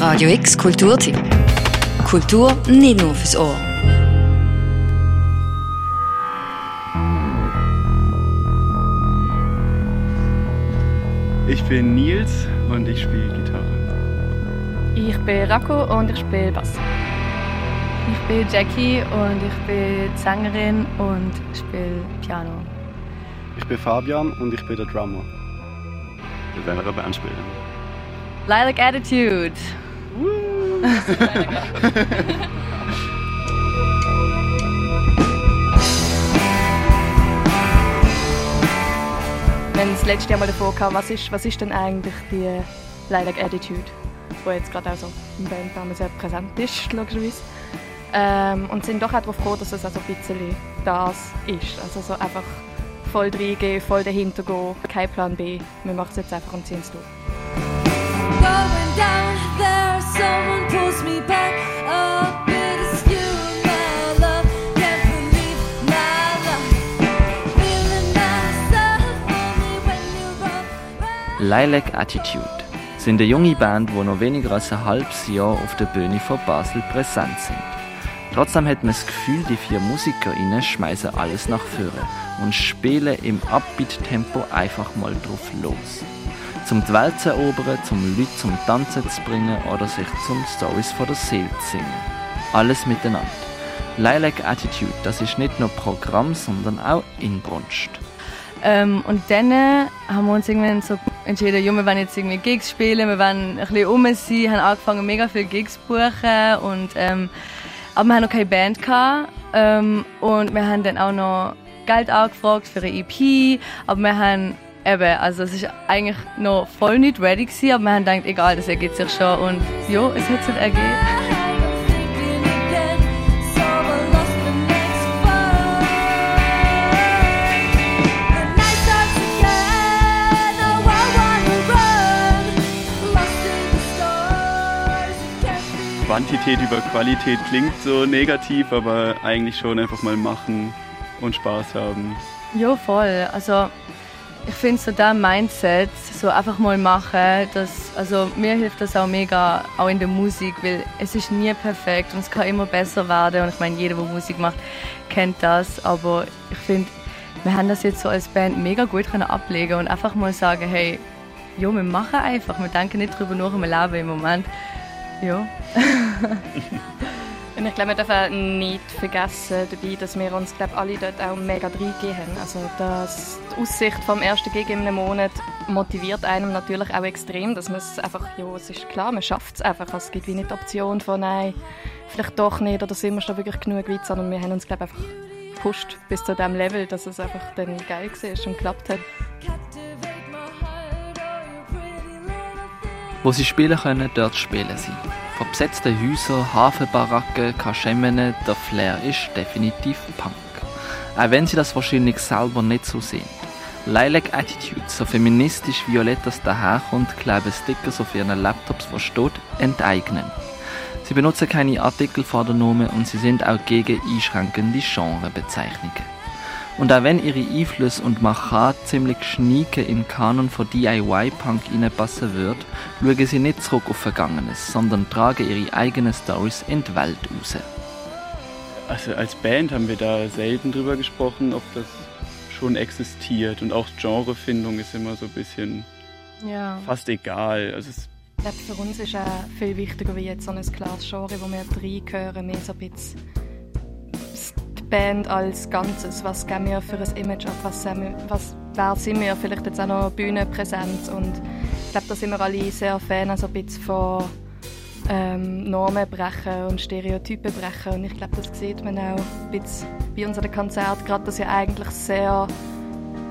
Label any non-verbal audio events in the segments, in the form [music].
Radio X Kulturtipp. Kultur nicht nur fürs Ohr. Ich bin Nils und ich spiele Gitarre. Ich bin Rako und ich spiele Bass. Ich bin Jackie und ich bin Sängerin und spiele Piano. Ich bin Fabian und ich bin der Drummer. Wir werden eine Band spielen. Lilac Attitude. Haben das letzte Jahr mal davor gehabt, was ist, was ist denn eigentlich die Lilac Attitude, die jetzt gerade auch so im Bandnamen sehr präsent ist, [laughs] logischerweise. Ähm, und sind doch auch darauf froh, dass es also ein bisschen das ist. Also so einfach voll reingehen, voll dahinter gehen, kein Plan B. Wir machen es jetzt einfach und ziehen es durch. Going down Lilac Attitude sind eine junge Band, die noch weniger als ein halbes Jahr auf der Bühne von Basel präsent sind. Trotzdem hat man das Gefühl, die vier MusikerInnen schmeißen alles nach vorne und spielen im Upbeat-Tempo einfach mal drauf los. Zum die Welt zu erobern, zum Leute zum Tanzen zu bringen oder sich zum Stories von der Seele zu singen. Alles miteinander. Lilac Attitude, das ist nicht nur Programm, sondern auch Inbrunst. Ähm, und dann äh, haben wir uns irgendwann so entschieden, ja, wir wollen jetzt irgendwie Gigs spielen, wir wollen ein bisschen rum sein, haben angefangen mega viele Gigs zu buchen und ähm, aber wir haben noch keine Band gehabt, ähm, und wir haben dann auch noch Geld angefragt für eine EP, aber wir haben eben, also es ist eigentlich noch voll nicht ready gewesen, aber wir haben gedacht, egal, das ergibt sich schon und ja, es hat sich ergeben. Quantität über Qualität klingt so negativ, aber eigentlich schon einfach mal machen und Spaß haben. Ja, voll. Also ich finde so der Mindset, so einfach mal machen, das, also mir hilft das auch mega, auch in der Musik, weil es ist nie perfekt und es kann immer besser werden und ich meine, jeder, der Musik macht, kennt das, aber ich finde, wir haben das jetzt so als Band mega gut können ablegen und einfach mal sagen, hey, ja, wir machen einfach, wir denken nicht drüber nach, wir leben im Moment. Ja. [laughs] Und ich glaube, wir dürfen nicht vergessen dabei, dass wir uns glaube alle dort auch mega reingegeben haben. Also das, die Aussicht vom ersten Gig in einem Monat motiviert einem natürlich auch extrem, dass man es einfach, ja, es ist klar, man schafft es einfach. Also es gibt wie nicht die Option von, nein, vielleicht doch nicht oder sind wir schon wirklich genug weit, sondern wir haben uns glaube einfach gepusht bis zu dem Level, dass es einfach dann geil war und geklappt hat. Wo sie spielen können, dort spielen sie. Von besetzten Häusern, Hafenbaracken, Kaschemmene, der Flair ist definitiv Punk. Auch wenn sie das wahrscheinlich selber nicht so sehen. Lilac Attitude, so feministisch violett das daherkommt, kleben Stickers auf ihren Laptops, wo steht, enteignen. Sie benutzen keine Artikel vor der Nome und sie sind auch gegen einschränkende Genrebezeichnungen. Und auch wenn ihre Einflüsse und Machat ziemlich schnieke im Kanon von DIY-Punk reinpassen wird, schauen sie nicht zurück auf Vergangenes, sondern tragen ihre eigenen Stories in die Welt raus. Also als Band haben wir da selten drüber gesprochen, ob das schon existiert. Und auch Genrefindung ist immer so ein bisschen Ja. fast egal. Also es, Ich glaube, für uns ist auch viel wichtiger wie jetzt so ein klares Genre, wo wir reingehören, mehr so ein bisschen Band als Ganzes. Was geben wir für ein Image ab? Was, was, wer sind wir? Vielleicht jetzt auch noch Bühnenpräsenz. Und ich glaube, da sind wir alle sehr Fan, also ein bisschen von ähm, Normen brechen und Stereotypen brechen. Und ich glaube, das sieht man auch ein bisschen bei unseren Konzerten, gerade das ja eigentlich sehr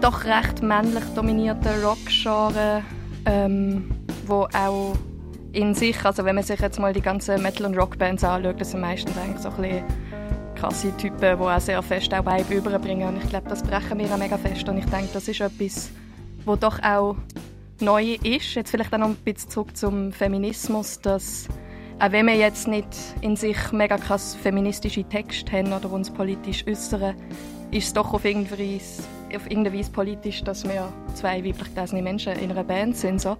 doch recht männlich dominierte Rock-Genre, ähm, wo auch in sich, also wenn man sich jetzt mal die ganzen Metal- und Rockbands anschaut, das sind meistens eigentlich so ein bisschen krasse Typen, die auch sehr fest auch Vibe überbringen. Und ich glaube, das brechen wir auch mega fest. Und ich denke, das ist etwas, wo doch auch neu ist. Jetzt vielleicht auch noch ein bisschen zurück zum Feminismus, dass auch wenn wir jetzt nicht in sich mega krass feministische Texte haben oder uns politisch äußern, ist es doch auf irgendeine Weise politisch, dass wir zwei weiblich gelesene Menschen in einer Band sind. So.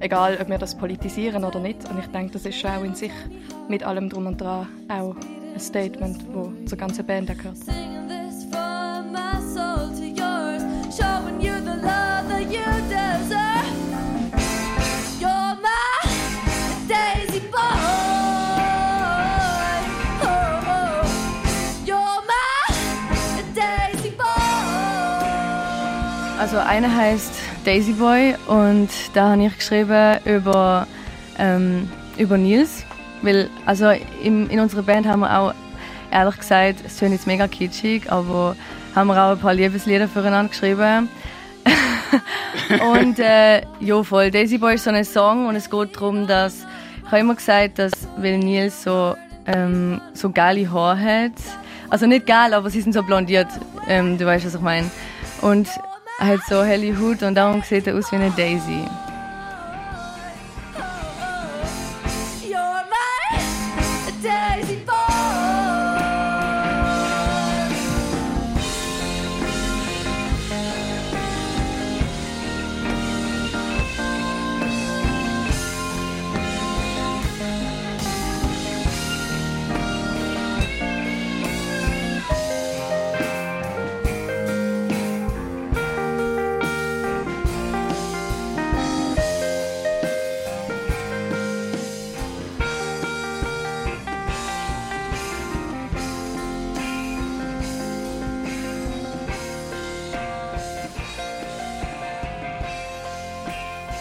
Egal, ob wir das politisieren oder nicht. Und ich denke, das ist auch in sich mit allem drum und dran auch Statement, das zur ganzen Band gehört. Singing this from my soul to yours, showing you the love that you deserve. You're my daisy boy. You're my daisy boy. Also eine heißt Daisy Boy und da habe ich geschrieben über, ähm, über Nils. Weil, also im, in unserer Band haben wir auch, ehrlich gesagt, es klingt jetzt mega kitschig, aber haben wir auch ein paar Liebeslieder füreinander geschrieben. [laughs] und äh, ja, voll. Daisy Boy ist so ein Song und es geht darum, dass ich habe immer gesagt, dass weil Nils so ähm, so geile Haare hat, also nicht geil, aber sie sind so blondiert. Ähm, du weißt, was ich meine. Und er hat so helle Haut und darum sieht er aus wie eine Daisy. day.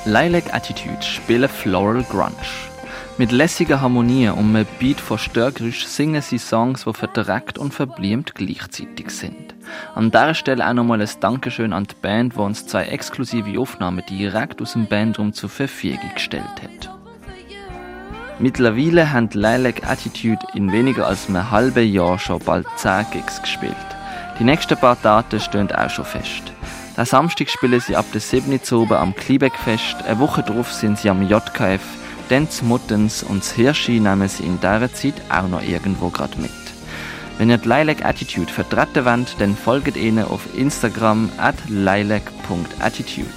Lilac Attitude spielen Floral Grunge. Mit lässiger Harmonie und einem Beat von Störgeräusch singen sie Songs, die verdreckt und verbliemt gleichzeitig sind. An dieser Stelle auch nochmal ein Dankeschön an die Band, die uns zwei exklusive Aufnahmen direkt aus dem Bandraum zur Verfügung gestellt hat. Mittlerweile haben Lilac Attitude in weniger als einem halben Jahr schon bald 10 Gigs gespielt. Die nächsten paar Daten stehen auch schon fest. Am Samstag spielen sie ab der 7. Uhr oben am Kliebeckfest, eine Woche darauf sind sie am JKF, dann zu Muttens und das Hirschi nehmen sie in dieser Zeit auch noch irgendwo gerade mit. Wenn ihr die Lilac Attitude vertreten wollt, dann folgt ihnen auf Instagram at lilac.attitude.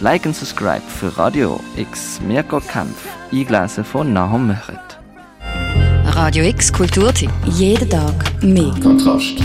Like und subscribe für Radio X Mirko Kampf, eingelesen von Nahum Möchert. Radio X Kulturtipp. Jeden Tag mehr. Kontrast.